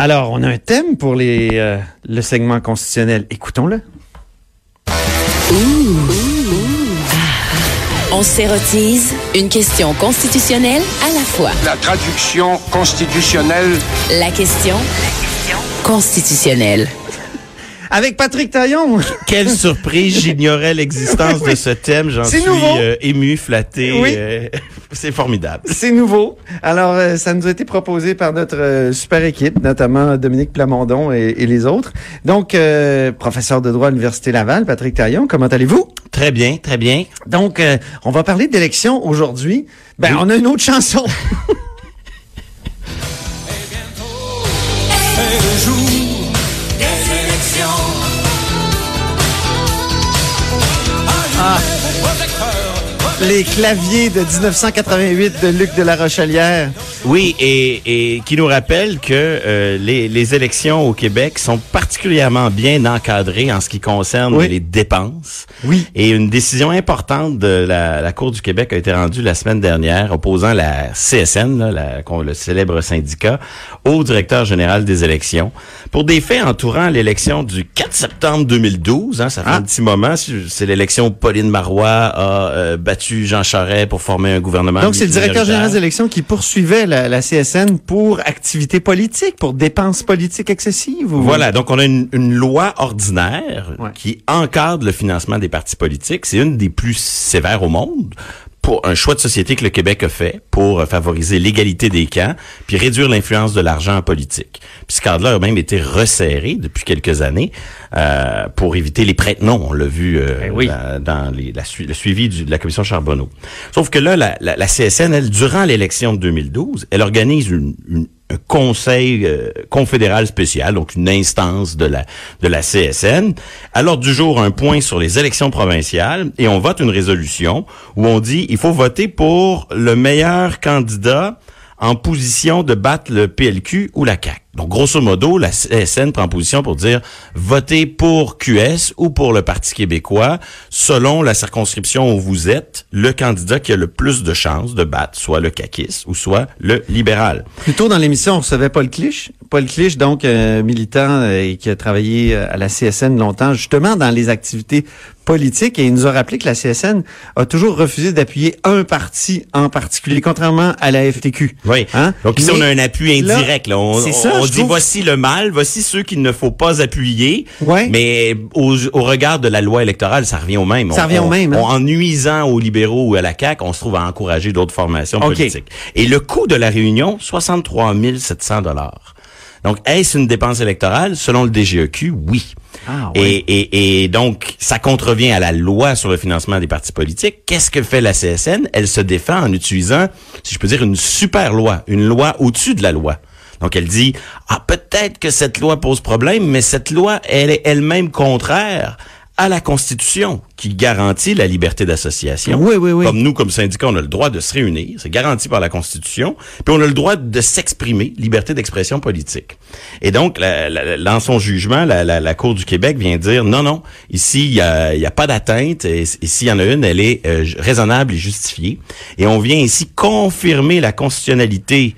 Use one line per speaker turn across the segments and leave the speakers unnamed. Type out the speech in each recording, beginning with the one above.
Alors, on a un thème pour les, euh, le segment constitutionnel. Écoutons-le.
On s'érotise une question constitutionnelle à la fois.
La traduction constitutionnelle.
La question constitutionnelle.
Avec Patrick Taillon.
Quelle surprise, j'ignorais l'existence
Oui.
de ce thème. J'en suis euh, ému, flatté.
Oui.
euh, c'est formidable.
C'est nouveau. Alors, euh, ça nous a été proposé par notre euh, super équipe, notamment Dominique Plamondon et, et les autres. Donc, euh, professeur de droit à l'Université Laval, Patrick Taillon, comment allez-vous?
Très bien, très bien.
Donc, euh, on va parler d'élections aujourd'hui. Ben, on a une autre chanson. Ah. Les claviers de 1988 de Luc de la Rochelière.
Oui, et, et qui nous rappelle que euh, les, les élections au Québec sont particulièrement bien encadrées en ce qui concerne
Oui.
les dépenses.
Oui.
Et une décision importante de la, la Cour du Québec a été rendue la semaine dernière, opposant la CSN, là, la- le célèbre syndicat, au directeur général des élections, pour des faits entourant l'élection du 4 septembre 2012. Hein, ça fait
Ah.
un petit moment. C'est l'élection où Pauline Marois a euh, battu Jean Charest pour former un gouvernement.
Donc, c'est le directeur général des élections qui poursuivait la, la CSN pour activité politique, pour dépenses politiques excessives. ou-
Voilà, donc on a une, une loi ordinaire
Ouais.
qui encadre le financement des partis politiques. C'est une des plus sévères au monde pour un choix de société que le Québec a fait pour euh, favoriser l'égalité des camps puis réduire l'influence de l'argent en politique. Puis ce cadre-là a même été resserré depuis quelques années euh, pour éviter les prête-noms. On l'a vu euh,
Ben oui.
dans, dans les- la sui- le suivi du- de la commission Charbonneau. Sauf que là, la, la- la CSN, elle, durant l'élection de 2012, elle organise une, une- un conseil euh, confédéral spécial, donc une instance de la de la CSN. Alors du jour, un point sur les élections provinciales et on vote une résolution où on dit il faut voter pour le meilleur candidat en position de battre le PLQ ou la CAQ. Donc, grosso modo, la CSN prend position pour dire votez pour QS ou pour le Parti québécois selon la circonscription où vous êtes, le candidat qui a le plus de chances de battre soit le caquiste ou soit le libéral.
Plus tôt dans l'émission, on recevait Paul Clich. Paul Clich, donc euh, militant euh, et qui a travaillé euh, à la CSN longtemps, justement dans les activités politiques, et il nous a rappelé que la CSN a toujours refusé d'appuyer un parti en particulier, contrairement à la FTQ.
Oui.
Hein?
Donc ici,
Mais
on a un appui indirect. Là. On,
ça, je
dit voici le mal, voici ceux qu'il ne faut pas appuyer.
Ouais.
Mais au, au regard de la loi électorale, ça revient au même.
Ça
On-
revient au même, hein.
on- en nuisant aux libéraux ou à la CAQ, on se trouve à encourager d'autres formations politiques. Et le coût de la réunion, 63 700 dollars. Donc, est-ce une dépense électorale? Selon le DGEQ, oui.
Ah,
et, et donc, ça contrevient à la loi sur le financement des partis politiques. Qu'est-ce que fait la CSN? Elle se défend en utilisant, si je peux dire, une super loi, une loi au-dessus de la loi. Donc, elle dit, ah, peut-être que cette loi pose problème, mais cette loi, elle est elle-même contraire à la Constitution qui garantit la liberté d'association.
Oui, oui, oui.
Comme nous, comme syndicat, on a le droit de se réunir, c'est garanti par la Constitution, puis on a le droit de s'exprimer, liberté d'expression politique. Et donc, la- la- dans son jugement, la, la- la Cour du Québec vient dire non, non, ici, il y a, y a pas d'atteinte, et, et s'il y en a une, elle est euh, raisonnable et justifiée. Et on vient ici confirmer la constitutionnalité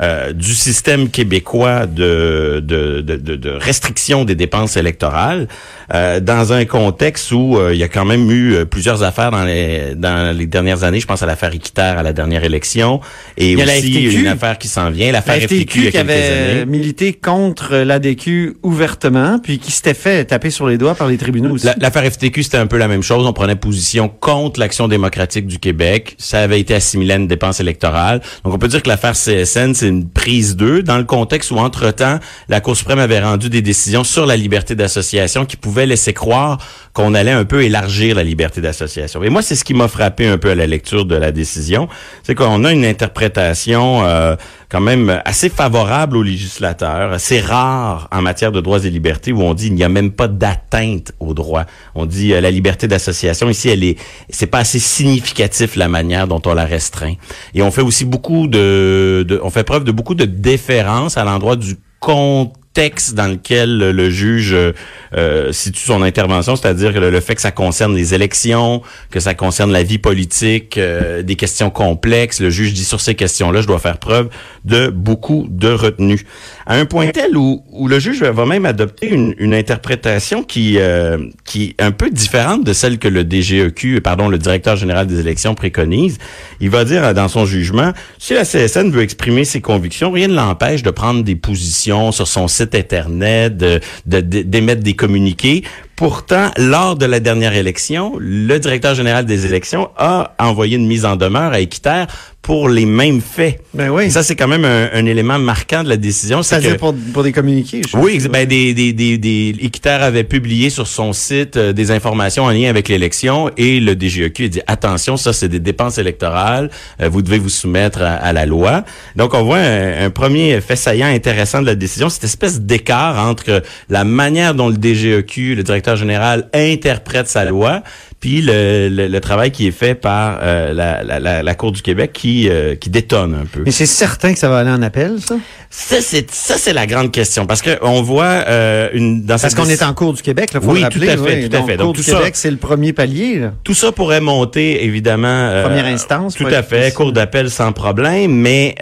euh, du système québécois de, de, de, de, de restriction des dépenses électorales euh, dans un contexte où euh, il y a quand même eu euh, plusieurs affaires dans les dans les dernières années. Je pense à l'affaire Équiterre à la dernière élection et
Il y a la
aussi une affaire qui s'en vient,
La
l'affaire FTQ, il y
FTQ
a
qui avait
années.
milité contre l'ADQ ouvertement, puis qui s'était fait taper sur les doigts par les tribunaux aussi.
La- L'affaire FTQ, c'était un peu la même chose. On prenait position contre l'action démocratique du Québec. Ça avait été assimilé à une dépense électorale. Donc, on peut dire que l'affaire CSN, c'est une prise d'eux dans le contexte où, entre-temps, la Cour suprême avait rendu des décisions sur la liberté d'association qui pouvaient laisser croire qu'on allait un peu élargir la liberté d'association. Et moi, c'est ce qui m'a frappé un peu à la lecture de la décision. C'est qu'on a une interprétation euh, quand même assez favorable aux législateurs, assez rare en matière de droits et libertés où on dit il n'y a même pas d'atteinte aux droits. On dit euh, la liberté d'association ici elle est c'est pas assez significatif la manière dont on la restreint. Et on fait aussi beaucoup de, de on fait preuve de beaucoup de déférence à l'endroit du contexte texte dans lequel le, juge euh, situe son intervention, c'est-à-dire le, le, fait que ça concerne les élections, que ça concerne la vie politique, euh, des questions complexes, le juge dit sur ces questions-là, je dois faire preuve de beaucoup de retenue. À un point tel où, où le juge va même adopter une, une interprétation qui, euh, qui est un peu différente de celle que le DGEQ, pardon, le directeur général des élections préconise. Il va dire dans son jugement, si la CSN veut exprimer ses convictions, rien ne l'empêche de prendre des positions sur son site Internet, d'émettre des communiqués. Pourtant, lors de la dernière élection, le directeur général des élections a envoyé une mise en demeure à Équiterre pour les mêmes faits.
Ben oui.
Et ça, c'est quand même un, un, élément marquant de la décision.
C'est-à-dire pour, pour, des communiqués,
je Oui, ben, des, des, des, des Équiterre avait publié sur son site euh, des informations en lien avec l'élection et le DGEQ a dit, attention, ça, c'est des dépenses électorales, euh, vous devez vous soumettre à, à, la loi. Donc, on voit un, un, premier fait saillant intéressant de la décision, cette espèce d'écart entre la manière dont le DGEQ, le directeur général, interprète sa loi, puis le, le, le, travail qui est fait par euh, la, la, la, Cour du Québec qui, euh, qui détonne un peu.
Mais c'est certain que ça va aller en appel, ça?
Ça, c'est, ça, c'est la grande question. Parce que on voit euh, une...
Dans parce qu'on est en Cour du Québec, là, faut
oui,
le rappeler.
tout à fait,
oui.
tout à
Donc,
fait.
Cour du Québec, c'est le premier palier. Là.
Tout ça pourrait monter, évidemment...
Première instance.
Tout à fait, Cour d'appel sans problème. Mais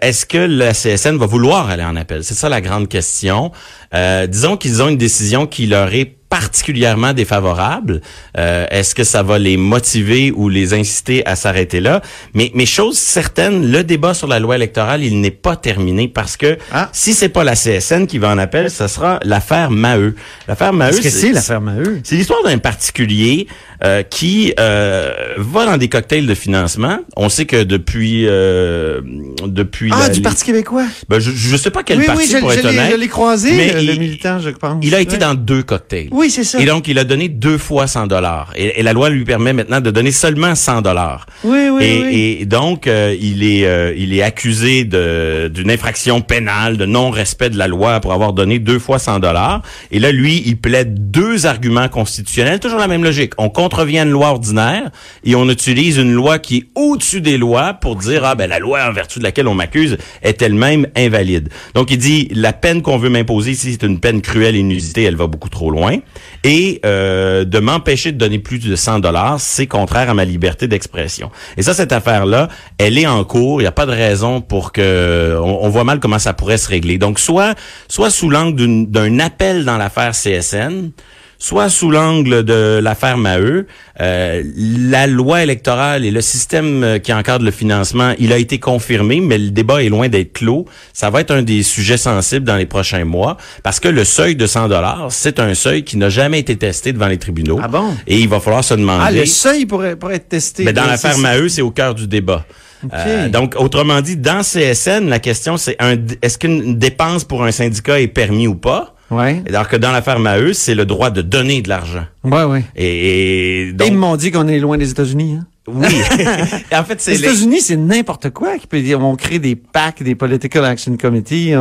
est-ce que la CSN va vouloir aller en appel? C'est ça la grande question. disons qu'ils ont une décision qui leur est particulièrement défavorable. Euh, Est-ce que ça va les motiver ou les inciter à s'arrêter là? Mais, mais chose certaine, le débat sur la loi électorale, il n'est pas terminé parce que ah. si c'est pas la CSN qui va en appel, ce sera l'affaire Maheu. L'affaire Maheu,
c'est -ce l'affaire Maheu?
C'est l'histoire d'un particulier euh, qui euh, va dans des cocktails de financement. On sait que depuis euh, depuis
ah du Parti québécois?
Ben, je je sais pas quel
oui,
parti
oui,
pour
je,
être honnête.
Je l'ai croisé
mais
le,
il,
le, militant, je pense.
Il a été dans deux cocktails.
Oui, c'est ça.
Et donc il a donné deux fois 100 dollars. Et, et, la loi lui permet maintenant de donner seulement 100 dollars.
Oui, oui,
et,
oui.
et donc euh, il est euh, il est accusé d'une infraction pénale, de non-respect de la loi pour avoir donné deux fois 100 dollars. Et là lui, il plaide deux arguments constitutionnels, toujours la même logique. On contrevient une loi ordinaire et on utilise une loi qui est au-dessus des lois pour dire ah ben la loi en vertu de laquelle on m'accuse est elle-même invalide. Donc il dit la peine qu'on veut m'imposer ici c'est une peine cruelle et inusitée, elle va beaucoup trop loin et euh, de m'empêcher de donner plus de 100 dollars, c'est contraire à ma liberté d'expression. Et ça cette affaire là, elle est en cours, il n'y a pas de raison pour que on, on, voit mal comment ça pourrait se régler. Donc soit soit sous l'angle d'un appel dans l'affaire CSN, soit sous l'angle de l'affaire Maheu, euh, la loi électorale et le système qui encadre le financement, il a été confirmé, mais le débat est loin d'être clos. Ça va être un des sujets sensibles dans les prochains mois, parce que le seuil de 100 dollars, c'est un seuil qui n'a jamais été testé devant les tribunaux.
Ah bon?
Et il va falloir se demander...
Ah, le seuil pourrait, pourrait être testé.
Mais dans l'affaire Maheu, c'est au cœur du débat.
Okay.
Euh, donc, autrement dit, dans CSN, la question, c'est est-ce qu'une dépense pour un syndicat est permis ou pas?
Ouais.
Alors que dans l'affaire Maheu, c'est le droit de donner de l'argent.
Ouais, ouais.
Et, et donc...
Ils m'ont dit qu'on est loin des États-Unis. Hein?
Oui. en fait, c'est
les États-Unis, c'est n'importe quoi qui peut dire. On crée des PAC, des Political Action Committee.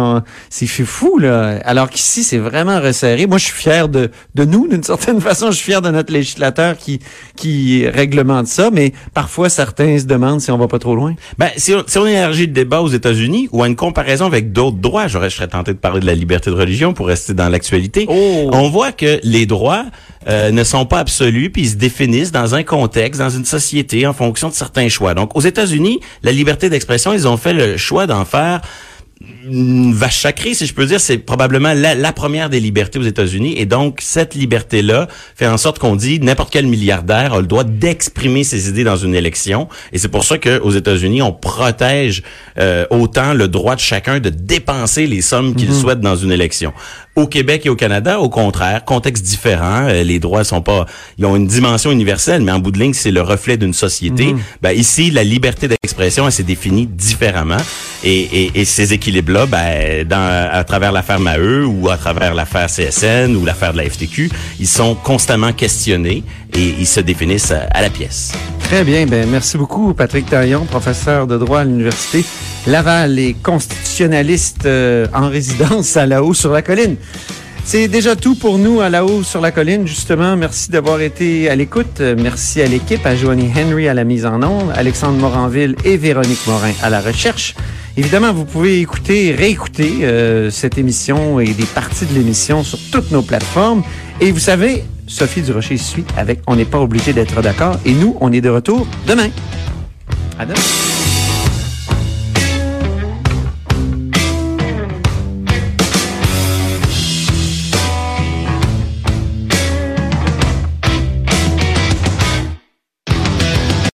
C'est fou là. Alors qu'ici, c'est vraiment resserré. Moi, je suis fier de de nous, d'une certaine façon. Je suis fier de notre législateur qui qui réglemente ça. Mais parfois, certains se demandent si on va pas trop loin.
Ben, si on, si on élargit le débat aux États-Unis ou à une comparaison avec d'autres droits, j'aurais, je serais tenté de parler de la liberté de religion pour rester dans l'actualité.
Oh.
On voit que les droits euh, ne sont pas absolus, puis ils se définissent dans un contexte, dans une société en fonction de certains choix. Donc, aux États-Unis, la liberté d'expression, ils ont fait le choix d'en faire une vache sacrée, si je peux dire, c'est probablement la, la, première des libertés aux États-Unis. Et donc, cette liberté-là fait en sorte qu'on dit n'importe quel milliardaire a le droit d'exprimer ses idées dans une élection. Et c'est pour ça qu'aux États-Unis, on protège euh, autant le droit de chacun de dépenser les sommes qu'il mm -hmm. souhaite dans une élection. Au Québec et au Canada, au contraire, contexte différent. Euh, les droits sont pas, ils ont une dimension universelle, mais en bout de ligne, c'est le reflet d'une société. Mm -hmm. ben, ici, la liberté d'expression, elle s'est définie différemment. Et, ces équilibres-là, ben, à travers l'affaire Maheu ou à travers l'affaire CSN ou l'affaire de la FTQ, ils sont constamment questionnés et ils se définissent à, à la pièce.
Très bien. Ben, merci beaucoup, Patrick Taillon, professeur de droit à l'Université Laval et constitutionnaliste euh, en résidence à la haut sur la colline. C'est déjà tout pour nous à la haut sur la colline, justement. Merci d'avoir été à l'écoute. Merci à l'équipe, à Joanie Henry à la mise en onde, Alexandre Moranville et Véronique Morin à la recherche. Évidemment, vous pouvez écouter, réécouter euh, cette émission et des parties de l'émission sur toutes nos plateformes. Et vous savez, Sophie Durocher suit avec On n'est pas obligé d'être d'accord. Et nous, on est de retour demain. À demain.